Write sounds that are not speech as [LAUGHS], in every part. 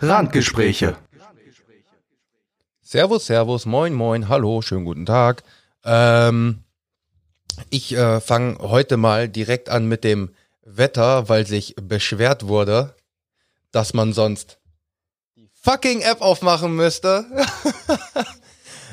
Randgespräche. Servus, Servus, moin, moin, hallo, schönen guten Tag. Ähm, ich äh, fange heute mal direkt an mit dem Wetter, weil sich beschwert wurde, dass man sonst die fucking App aufmachen müsste. [LAUGHS]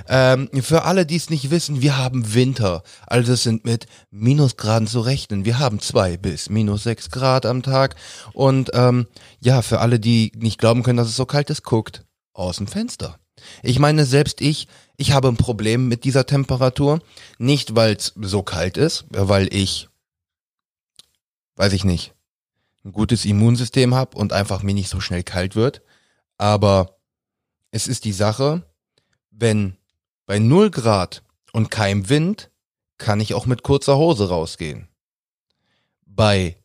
ähm, für alle, die es nicht wissen, wir haben Winter. Also es sind mit Minusgraden zu rechnen. Wir haben zwei bis minus sechs Grad am Tag. Und ähm, ja, für alle, die nicht glauben können, dass es so kalt ist, guckt aus dem Fenster. Ich meine, selbst ich, ich habe ein Problem mit dieser Temperatur. Nicht, weil es so kalt ist, weil ich, weiß ich nicht, ein gutes Immunsystem habe und einfach mir nicht so schnell kalt wird. Aber es ist die Sache, wenn bei null Grad und keinem Wind kann ich auch mit kurzer Hose rausgehen. Bei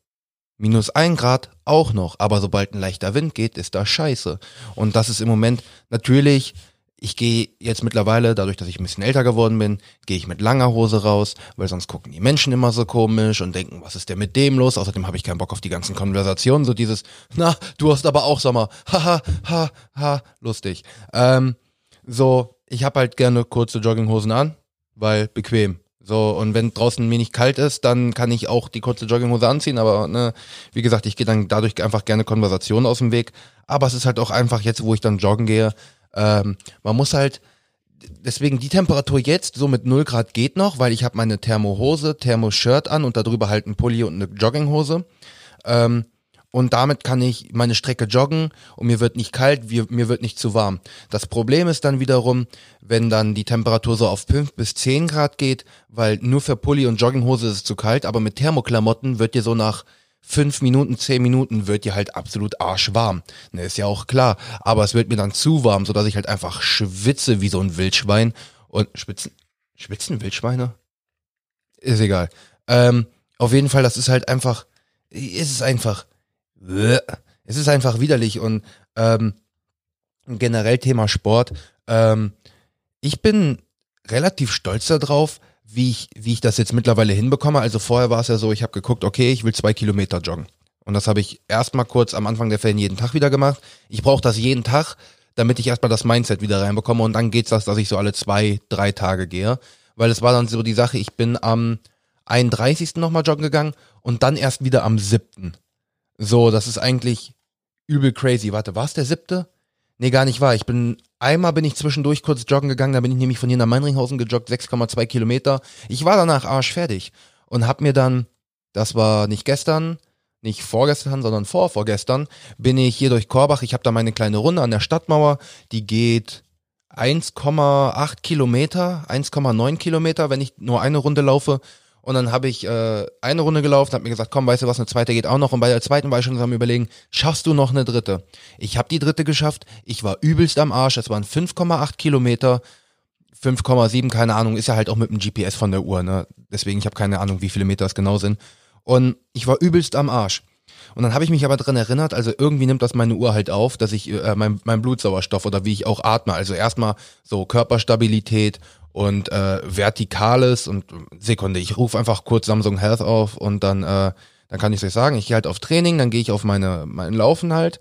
minus ein Grad auch noch, aber sobald ein leichter Wind geht, ist das scheiße. Und das ist im Moment natürlich ich gehe jetzt mittlerweile, dadurch, dass ich ein bisschen älter geworden bin, gehe ich mit langer Hose raus, weil sonst gucken die Menschen immer so komisch und denken, was ist denn mit dem los? Außerdem habe ich keinen Bock auf die ganzen Konversationen, so dieses, na, du hast aber auch Sommer, [LAUGHS] haha, ha, ha, lustig. Ähm, so, ich habe halt gerne kurze Jogginghosen an, weil bequem. So, und wenn draußen nicht kalt ist, dann kann ich auch die kurze Jogginghose anziehen, aber ne, wie gesagt, ich gehe dann dadurch einfach gerne Konversationen aus dem Weg. Aber es ist halt auch einfach jetzt, wo ich dann joggen gehe, ähm, man muss halt, deswegen die Temperatur jetzt so mit 0 Grad geht noch, weil ich habe meine Thermohose, Thermoshirt an und darüber halt ein Pulli und eine Jogginghose. Ähm, und damit kann ich meine Strecke joggen und mir wird nicht kalt, mir wird nicht zu warm. Das Problem ist dann wiederum, wenn dann die Temperatur so auf 5 bis 10 Grad geht, weil nur für Pulli und Jogginghose ist es zu kalt, aber mit Thermoklamotten wird dir so nach fünf Minuten, zehn Minuten wird dir halt absolut arschwarm. Ne, ist ja auch klar. Aber es wird mir dann zu warm, sodass ich halt einfach schwitze wie so ein Wildschwein. Und schwitzen, schwitzen Wildschweine? Ist egal. Ähm, auf jeden Fall, das ist halt einfach, ist es einfach, es ist einfach widerlich und ähm, generell Thema Sport. Ähm, ich bin relativ stolz darauf, wie ich, wie ich das jetzt mittlerweile hinbekomme. Also vorher war es ja so, ich habe geguckt, okay, ich will zwei Kilometer joggen. Und das habe ich erstmal kurz am Anfang der Ferien jeden Tag wieder gemacht. Ich brauche das jeden Tag, damit ich erstmal das Mindset wieder reinbekomme. Und dann geht's das, dass ich so alle zwei, drei Tage gehe. Weil es war dann so die Sache, ich bin am 31. nochmal joggen gegangen und dann erst wieder am 7. So, das ist eigentlich übel crazy. Warte, war es der 7.? Nee, gar nicht wahr. Ich bin Einmal bin ich zwischendurch kurz joggen gegangen, da bin ich nämlich von hier nach Meinringhausen gejoggt, 6,2 Kilometer. Ich war danach arschfertig und hab mir dann, das war nicht gestern, nicht vorgestern, sondern vorvorgestern, bin ich hier durch Korbach. Ich habe da meine kleine Runde an der Stadtmauer, die geht 1,8 Kilometer, 1,9 Kilometer, wenn ich nur eine Runde laufe. Und dann habe ich äh, eine Runde gelaufen, habe mir gesagt, komm, weißt du was, eine zweite geht auch noch. Und bei der zweiten war ich schon am überlegen, schaffst du noch eine dritte? Ich habe die dritte geschafft. Ich war übelst am Arsch. Es waren 5,8 Kilometer. 5,7, keine Ahnung, ist ja halt auch mit dem GPS von der Uhr, ne? Deswegen, ich habe keine Ahnung, wie viele Meter es genau sind. Und ich war übelst am Arsch. Und dann habe ich mich aber dran erinnert, also irgendwie nimmt das meine Uhr halt auf, dass ich äh, mein, mein Blutsauerstoff oder wie ich auch atme, also erstmal so Körperstabilität und äh, Vertikales und Sekunde, ich rufe einfach kurz Samsung Health auf und dann, äh, dann kann ich euch sagen, ich gehe halt auf Training, dann gehe ich auf meine, mein Laufen halt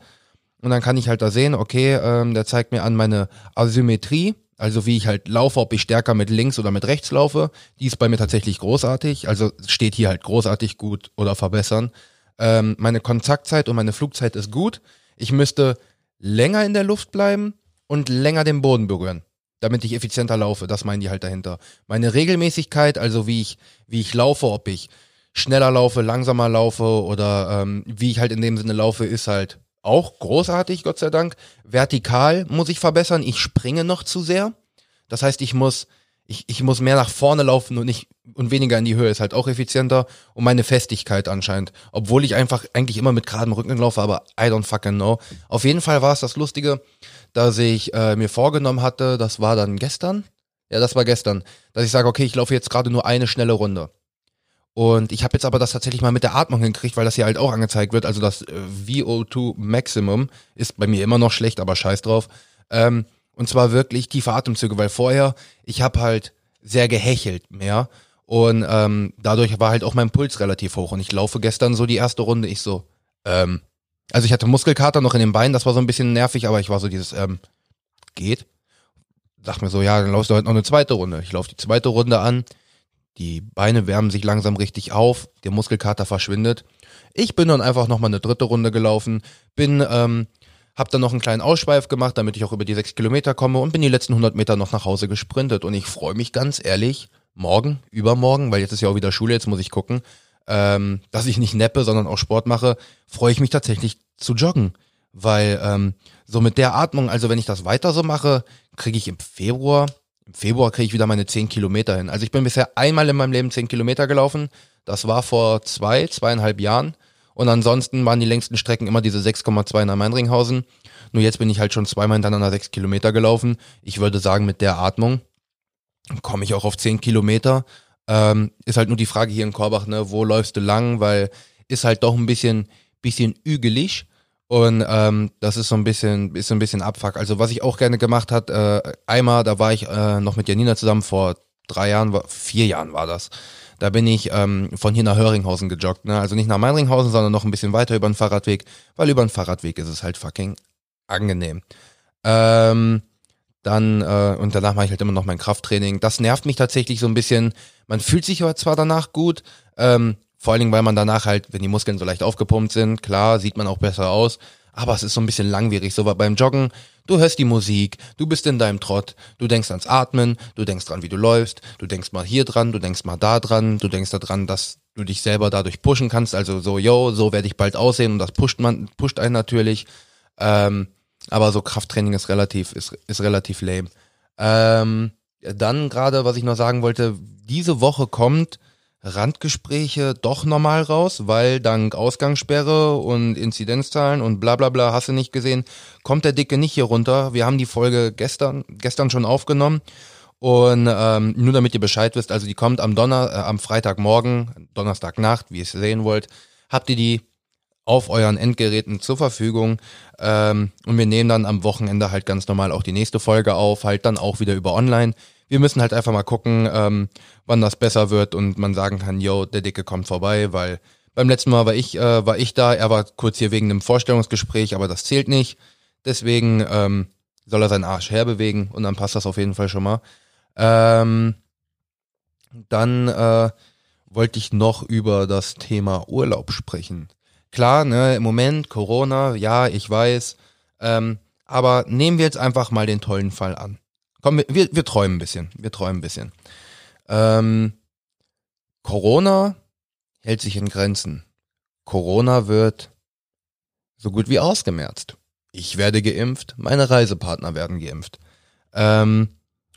und dann kann ich halt da sehen, okay, ähm, der zeigt mir an meine Asymmetrie, also wie ich halt laufe, ob ich stärker mit links oder mit rechts laufe. Die ist bei mir tatsächlich großartig, also steht hier halt großartig gut oder verbessern. Ähm, meine Kontaktzeit und meine Flugzeit ist gut. Ich müsste länger in der Luft bleiben und länger den Boden berühren damit ich effizienter laufe. Das meinen die halt dahinter. Meine Regelmäßigkeit, also wie ich, wie ich laufe, ob ich schneller laufe, langsamer laufe oder ähm, wie ich halt in dem Sinne laufe, ist halt auch großartig, Gott sei Dank. Vertikal muss ich verbessern. Ich springe noch zu sehr. Das heißt, ich muss, ich, ich muss mehr nach vorne laufen und nicht und weniger in die Höhe. Ist halt auch effizienter. Und meine Festigkeit anscheinend. Obwohl ich einfach eigentlich immer mit geradem Rücken laufe, aber I don't fucking know. Auf jeden Fall war es das Lustige dass ich äh, mir vorgenommen hatte, das war dann gestern, ja, das war gestern, dass ich sage, okay, ich laufe jetzt gerade nur eine schnelle Runde. Und ich habe jetzt aber das tatsächlich mal mit der Atmung hinkriegt, weil das hier halt auch angezeigt wird. Also das äh, VO2 Maximum ist bei mir immer noch schlecht, aber scheiß drauf. Ähm, und zwar wirklich tiefe Atemzüge, weil vorher, ich habe halt sehr gehechelt mehr. Und ähm, dadurch war halt auch mein Puls relativ hoch. Und ich laufe gestern so die erste Runde, ich so, ähm, Also ich hatte Muskelkater noch in den Beinen, das war so ein bisschen nervig, aber ich war so dieses, ähm, geht. Sag mir so, ja, dann laufst du heute noch eine zweite Runde. Ich laufe die zweite Runde an, die Beine wärmen sich langsam richtig auf, der Muskelkater verschwindet. Ich bin dann einfach nochmal eine dritte Runde gelaufen, bin, ähm, hab dann noch einen kleinen Ausschweif gemacht, damit ich auch über die sechs Kilometer komme und bin die letzten 100 Meter noch nach Hause gesprintet. Und ich freue mich ganz ehrlich, morgen, übermorgen, weil jetzt ist ja auch wieder Schule, jetzt muss ich gucken, ähm, dass ich nicht neppe, sondern auch Sport mache, freue ich mich tatsächlich zu joggen. Weil ähm, so mit der Atmung, also wenn ich das weiter so mache, kriege ich im Februar, im Februar kriege ich wieder meine 10 Kilometer hin. Also ich bin bisher einmal in meinem Leben 10 Kilometer gelaufen. Das war vor zwei, zweieinhalb Jahren. Und ansonsten waren die längsten Strecken immer diese 6,2 nach Meinringhausen. Nur jetzt bin ich halt schon zweimal hintereinander 6 Kilometer gelaufen. Ich würde sagen, mit der Atmung komme ich auch auf 10 Kilometer. Ähm, ist halt nur die Frage hier in Korbach, ne, wo läufst du lang, weil ist halt doch ein bisschen, bisschen ügelig. Und ähm, das ist so ein bisschen, ist so ein bisschen Abfuck. Also was ich auch gerne gemacht hat, äh, einmal, da war ich äh, noch mit Janina zusammen vor drei Jahren, vier Jahren war das. Da bin ich ähm, von hier nach Höringhausen gejoggt. Ne? Also nicht nach Meinringhausen, sondern noch ein bisschen weiter über den Fahrradweg, weil über den Fahrradweg ist es halt fucking angenehm. Ähm, dann, äh, und danach mache ich halt immer noch mein Krafttraining. Das nervt mich tatsächlich so ein bisschen. Man fühlt sich aber zwar danach gut, ähm, vor allen Dingen, weil man danach halt, wenn die Muskeln so leicht aufgepumpt sind, klar, sieht man auch besser aus. Aber es ist so ein bisschen langwierig. So beim Joggen, du hörst die Musik, du bist in deinem Trott, du denkst ans Atmen, du denkst dran, wie du läufst, du denkst mal hier dran, du denkst mal da dran, du denkst daran, dass du dich selber dadurch pushen kannst. Also so, yo, so werde ich bald aussehen und das pusht man, pusht einen natürlich. Ähm, aber so Krafttraining ist relativ, ist, ist relativ lame. Ähm, dann gerade, was ich noch sagen wollte, diese Woche kommt Randgespräche doch normal raus, weil dank Ausgangssperre und Inzidenzzahlen und bla bla bla, hast du nicht gesehen, kommt der Dicke nicht hier runter. Wir haben die Folge gestern, gestern schon aufgenommen. Und ähm, nur damit ihr Bescheid wisst, also die kommt am Donner, äh, am Freitagmorgen, Donnerstagnacht, wie ihr es sehen wollt, habt ihr die auf euren Endgeräten zur Verfügung. Ähm, und wir nehmen dann am Wochenende halt ganz normal auch die nächste Folge auf, halt dann auch wieder über online. Wir müssen halt einfach mal gucken, ähm, wann das besser wird und man sagen kann, yo, der Dicke kommt vorbei, weil beim letzten Mal war ich, äh, war ich da, er war kurz hier wegen einem Vorstellungsgespräch, aber das zählt nicht. Deswegen ähm, soll er seinen Arsch herbewegen und dann passt das auf jeden Fall schon mal. Ähm, dann äh, wollte ich noch über das Thema Urlaub sprechen. Klar, ne, im Moment Corona, ja, ich weiß. Ähm, aber nehmen wir jetzt einfach mal den tollen Fall an. Komm, wir, wir träumen ein bisschen. Wir träumen ein bisschen. Ähm, Corona hält sich in Grenzen. Corona wird so gut wie ausgemerzt. Ich werde geimpft, meine Reisepartner werden geimpft. Ähm,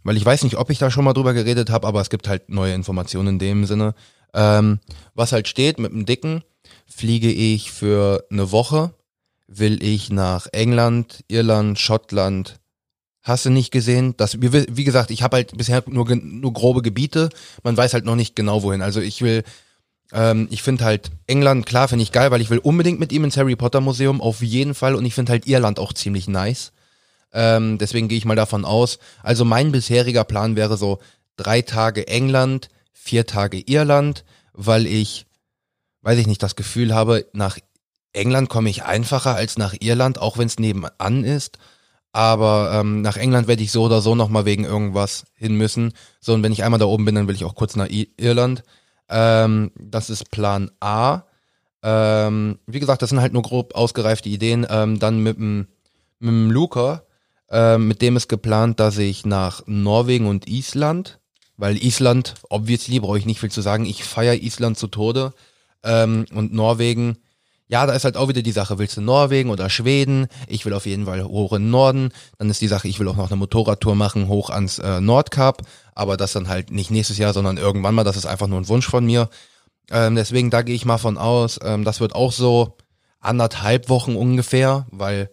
weil ich weiß nicht, ob ich da schon mal drüber geredet habe, aber es gibt halt neue Informationen in dem Sinne. Ähm, was halt steht mit dem Dicken, fliege ich für eine Woche, will ich nach England, Irland, Schottland, hast du nicht gesehen. Das, wie gesagt, ich habe halt bisher nur, nur grobe Gebiete, man weiß halt noch nicht genau wohin. Also ich will, ähm, ich finde halt England, klar, finde ich geil, weil ich will unbedingt mit ihm ins Harry Potter Museum, auf jeden Fall. Und ich finde halt Irland auch ziemlich nice. Ähm, deswegen gehe ich mal davon aus. Also mein bisheriger Plan wäre so drei Tage England, vier Tage Irland, weil ich weiß ich nicht, das Gefühl habe, nach England komme ich einfacher als nach Irland, auch wenn es nebenan ist. Aber ähm, nach England werde ich so oder so nochmal wegen irgendwas hin müssen. So, und wenn ich einmal da oben bin, dann will ich auch kurz nach I Irland. Ähm, das ist Plan A. Ähm, wie gesagt, das sind halt nur grob ausgereifte Ideen. Ähm, dann mit dem, mit dem Luca, ähm, mit dem ist geplant, dass ich nach Norwegen und Island, weil Island, obviously, brauche ich nicht viel zu sagen, ich feiere Island zu Tode. Ähm, und Norwegen, ja, da ist halt auch wieder die Sache, willst du Norwegen oder Schweden? Ich will auf jeden Fall hoch in den Norden. Dann ist die Sache, ich will auch noch eine Motorradtour machen, hoch ans äh, Nordkap. Aber das dann halt nicht nächstes Jahr, sondern irgendwann mal. Das ist einfach nur ein Wunsch von mir. Ähm, deswegen, da gehe ich mal von aus. Ähm, das wird auch so anderthalb Wochen ungefähr, weil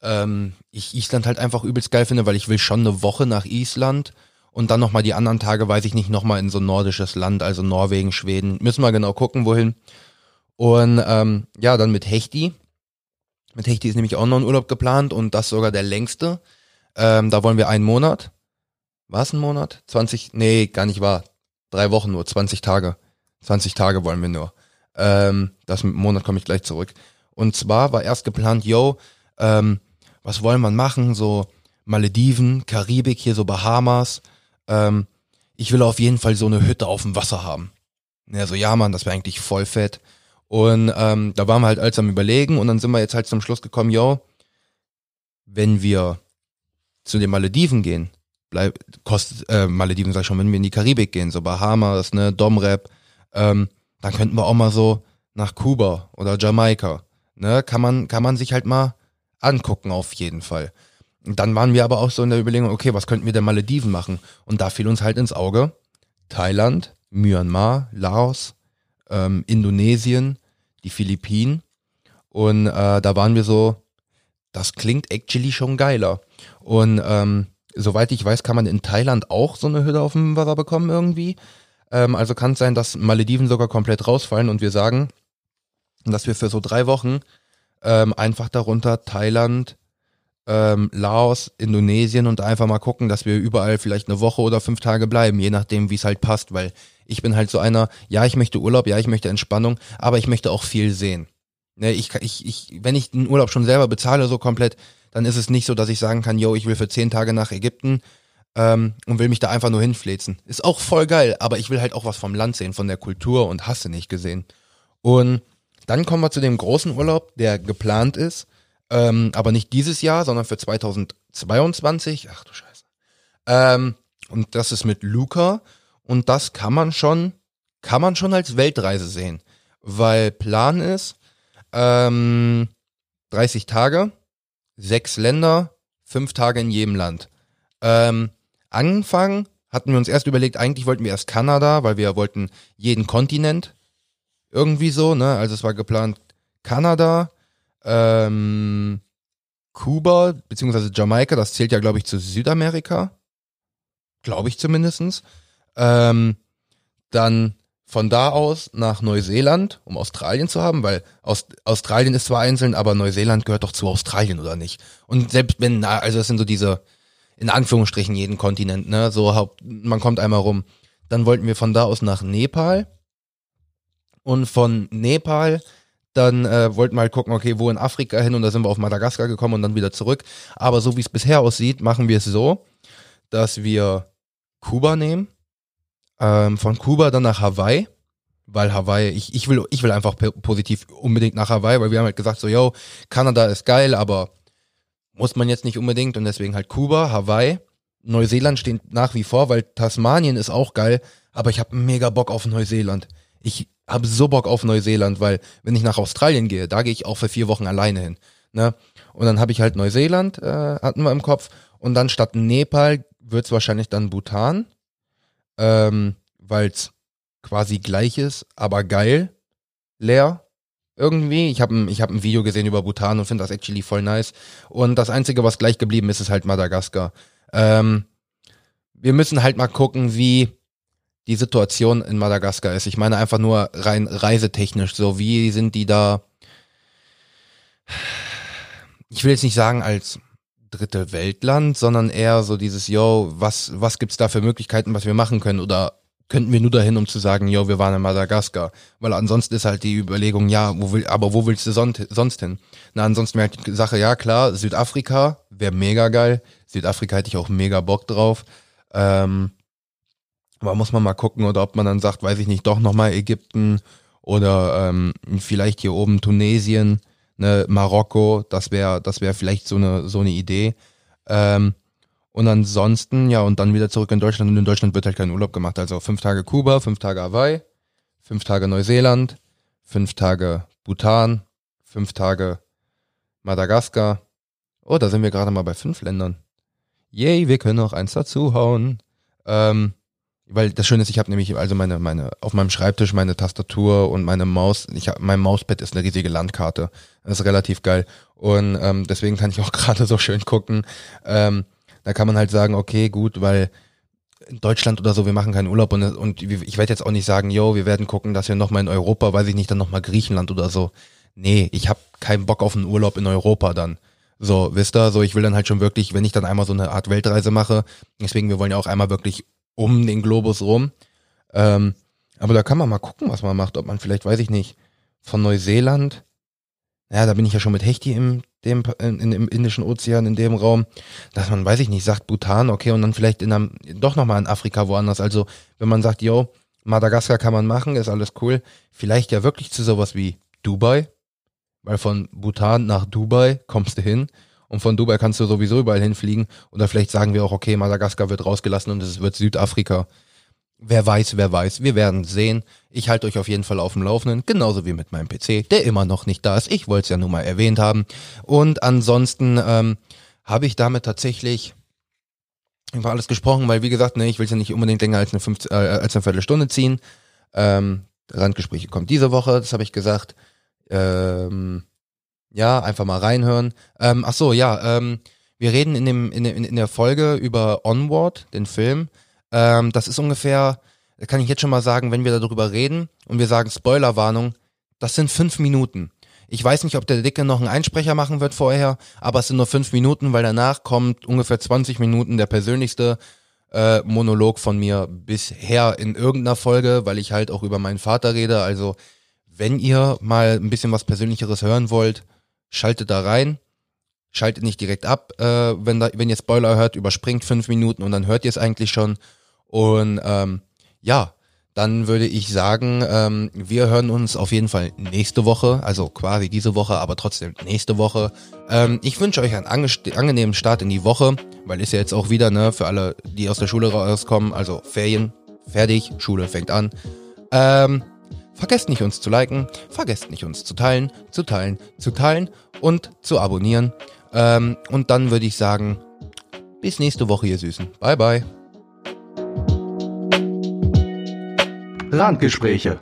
ähm, ich Island halt einfach übelst geil finde, weil ich will schon eine Woche nach Island und dann nochmal die anderen Tage, weiß ich nicht, nochmal in so ein nordisches Land, also Norwegen, Schweden. Müssen wir genau gucken, wohin. Und ähm, ja, dann mit Hechti. Mit Hechti ist nämlich auch noch ein Urlaub geplant und das sogar der längste. Ähm, da wollen wir einen Monat. Was ein Monat? 20? Nee, gar nicht wahr. Drei Wochen nur, 20 Tage. 20 Tage wollen wir nur. Ähm, das mit Monat komme ich gleich zurück. Und zwar war erst geplant, yo, ähm, was wollen wir machen? So Malediven, Karibik, hier so Bahamas. Ähm, ich will auf jeden Fall so eine Hütte auf dem Wasser haben. Ja, so, ja, Mann, das wäre eigentlich voll fett. Und ähm, da waren wir halt alles am überlegen und dann sind wir jetzt halt zum Schluss gekommen, yo, wenn wir zu den Malediven gehen, bleib, kostet, äh, Malediven sag ich schon, wenn wir in die Karibik gehen, so Bahamas, ne, Domrep, ähm, dann könnten wir auch mal so nach Kuba oder Jamaika, ne, kann man, kann man sich halt mal angucken auf jeden Fall. Dann waren wir aber auch so in der Überlegung, okay, was könnten wir denn Malediven machen? Und da fiel uns halt ins Auge Thailand, Myanmar, Laos, ähm, Indonesien, die Philippinen. Und äh, da waren wir so, das klingt actually schon geiler. Und ähm, soweit ich weiß, kann man in Thailand auch so eine Hütte auf dem Wasser bekommen irgendwie. Ähm, also kann es sein, dass Malediven sogar komplett rausfallen und wir sagen, dass wir für so drei Wochen ähm, einfach darunter Thailand, ähm, Laos, Indonesien und einfach mal gucken, dass wir überall vielleicht eine Woche oder fünf Tage bleiben, je nachdem, wie es halt passt, weil ich bin halt so einer, ja, ich möchte Urlaub, ja, ich möchte Entspannung, aber ich möchte auch viel sehen. Ne, ich, ich, ich, wenn ich den Urlaub schon selber bezahle, so komplett, dann ist es nicht so, dass ich sagen kann, yo, ich will für zehn Tage nach Ägypten ähm, und will mich da einfach nur hinfläzen. Ist auch voll geil, aber ich will halt auch was vom Land sehen, von der Kultur und hasse nicht gesehen. Und dann kommen wir zu dem großen Urlaub, der geplant ist, ähm, aber nicht dieses Jahr, sondern für 2022. Ach du Scheiße. Ähm, und das ist mit Luca und das kann man schon, kann man schon als Weltreise sehen, weil Plan ist ähm, 30 Tage, sechs Länder, fünf Tage in jedem Land. Ähm, angefangen hatten wir uns erst überlegt, eigentlich wollten wir erst Kanada, weil wir wollten jeden Kontinent irgendwie so, ne? Also es war geplant Kanada, ähm, Kuba, beziehungsweise Jamaika, das zählt ja, glaube ich, zu Südamerika. Glaube ich zumindestens. Ähm, dann von da aus nach Neuseeland, um Australien zu haben, weil Aust Australien ist zwar einzeln, aber Neuseeland gehört doch zu Australien, oder nicht? Und selbst wenn, na, also das sind so diese, in Anführungsstrichen jeden Kontinent, ne? So man kommt einmal rum. Dann wollten wir von da aus nach Nepal. Und von Nepal dann äh, wollten wir halt gucken, okay, wo in Afrika hin und da sind wir auf Madagaskar gekommen und dann wieder zurück. Aber so wie es bisher aussieht, machen wir es so, dass wir Kuba nehmen, ähm, von Kuba dann nach Hawaii, weil Hawaii, ich, ich will, ich will einfach positiv unbedingt nach Hawaii, weil wir haben halt gesagt so, yo, Kanada ist geil, aber muss man jetzt nicht unbedingt und deswegen halt Kuba, Hawaii, Neuseeland steht nach wie vor, weil Tasmanien ist auch geil, aber ich habe mega Bock auf Neuseeland. Ich habe so Bock auf Neuseeland, weil wenn ich nach Australien gehe, da gehe ich auch für vier Wochen alleine hin. Ne? Und dann habe ich halt Neuseeland, äh, hatten wir im Kopf. Und dann statt Nepal wird's wahrscheinlich dann Bhutan, ähm, weil es quasi gleich ist, aber geil, leer. Irgendwie. Ich habe ich hab ein Video gesehen über Bhutan und finde das actually voll nice. Und das Einzige, was gleich geblieben ist, ist halt Madagaskar. Ähm, wir müssen halt mal gucken, wie die Situation in Madagaskar ist. Ich meine einfach nur rein reisetechnisch. So, wie sind die da? Ich will jetzt nicht sagen als dritte Weltland, sondern eher so dieses, yo, was, was gibt's da für Möglichkeiten, was wir machen können? Oder könnten wir nur dahin, um zu sagen, yo, wir waren in Madagaskar? Weil ansonsten ist halt die Überlegung, ja, wo will, aber wo willst du sonst hin? Na, ansonsten wäre halt die Sache, ja, klar, Südafrika wäre mega geil. Südafrika hätte ich auch mega Bock drauf. Ähm, aber muss man mal gucken, oder ob man dann sagt, weiß ich nicht, doch nochmal Ägypten oder ähm, vielleicht hier oben Tunesien, ne, Marokko, das wäre das wäre vielleicht so eine, so eine Idee. Ähm, und ansonsten, ja, und dann wieder zurück in Deutschland. Und in Deutschland wird halt kein Urlaub gemacht. Also fünf Tage Kuba, fünf Tage Hawaii, fünf Tage Neuseeland, fünf Tage Bhutan, fünf Tage Madagaskar. Oh, da sind wir gerade mal bei fünf Ländern. Yay, wir können noch eins dazuhauen. Ähm, weil das Schöne ist, ich habe nämlich also meine meine auf meinem Schreibtisch meine Tastatur und meine Maus. Ich hab, mein Mauspad ist eine riesige Landkarte. Das ist relativ geil und ähm, deswegen kann ich auch [LAUGHS] gerade so schön gucken. Ähm, da kann man halt sagen, okay, gut, weil in Deutschland oder so, wir machen keinen Urlaub und, und ich werde jetzt auch nicht sagen, yo, wir werden gucken, dass wir nochmal in Europa, weiß ich nicht, dann nochmal Griechenland oder so. Nee, ich habe keinen Bock auf einen Urlaub in Europa dann. So, wisst ihr, so ich will dann halt schon wirklich, wenn ich dann einmal so eine Art Weltreise mache, deswegen, wir wollen ja auch einmal wirklich um den Globus rum. Ähm, aber da kann man mal gucken, was man macht. Ob man vielleicht, weiß ich nicht, von Neuseeland ja, da bin ich ja schon mit Hechti im, dem, in, im Indischen Ozean, in dem Raum, dass man, weiß ich nicht, sagt Bhutan, okay, und dann vielleicht in einem, doch nochmal in Afrika woanders. Also, wenn man sagt, yo, Madagaskar kann man machen, ist alles cool, vielleicht ja wirklich zu sowas wie Dubai, weil von Bhutan nach Dubai kommst du hin und von Dubai kannst du sowieso überall hinfliegen. Oder vielleicht sagen wir auch, okay, Madagaskar wird rausgelassen und es wird Südafrika. Wer weiß, wer weiß. Wir werden sehen. Ich halte euch auf jeden Fall auf dem Laufenden, genauso wie mit meinem PC, der immer noch nicht da ist. Ich wollte es ja nur mal erwähnt haben. Und ansonsten ähm, habe ich damit tatsächlich über alles gesprochen, weil wie gesagt, ne, ich will es ja nicht unbedingt länger als eine, 15, äh, als eine Viertelstunde ziehen. Ähm, Randgespräche kommt diese Woche, das habe ich gesagt. Ähm, ja, einfach mal reinhören. Ähm, ach so, ja, ähm, wir reden in, dem, in, in der Folge über Onward, den Film. Ähm, das ist ungefähr, kann ich jetzt schon mal sagen, wenn wir darüber reden und wir sagen Spoilerwarnung, das sind fünf Minuten. Ich weiß nicht, ob der Dicke noch einen Einsprecher machen wird vorher, aber es sind nur fünf Minuten, weil danach kommt ungefähr 20 Minuten der persönlichste äh, Monolog von mir bisher in irgendeiner Folge, weil ich halt auch über meinen Vater rede. Also wenn ihr mal ein bisschen was Persönlicheres hören wollt, schaltet da rein, schaltet nicht direkt ab, äh, wenn, da, wenn ihr Spoiler hört, überspringt fünf Minuten und dann hört ihr es eigentlich schon. Und ähm, ja, dann würde ich sagen, ähm, wir hören uns auf jeden Fall nächste Woche, also quasi diese Woche, aber trotzdem nächste Woche. Ähm, ich wünsche euch einen angenehmen Start in die Woche, weil ist ja jetzt auch wieder, ne, für alle, die aus der Schule rauskommen, also Ferien, fertig, Schule fängt an. Ähm, Vergesst nicht uns zu liken, vergesst nicht uns zu teilen, zu teilen, zu teilen und zu abonnieren. Ähm, und dann würde ich sagen, bis nächste Woche, ihr Süßen. Bye, bye. Randgespräche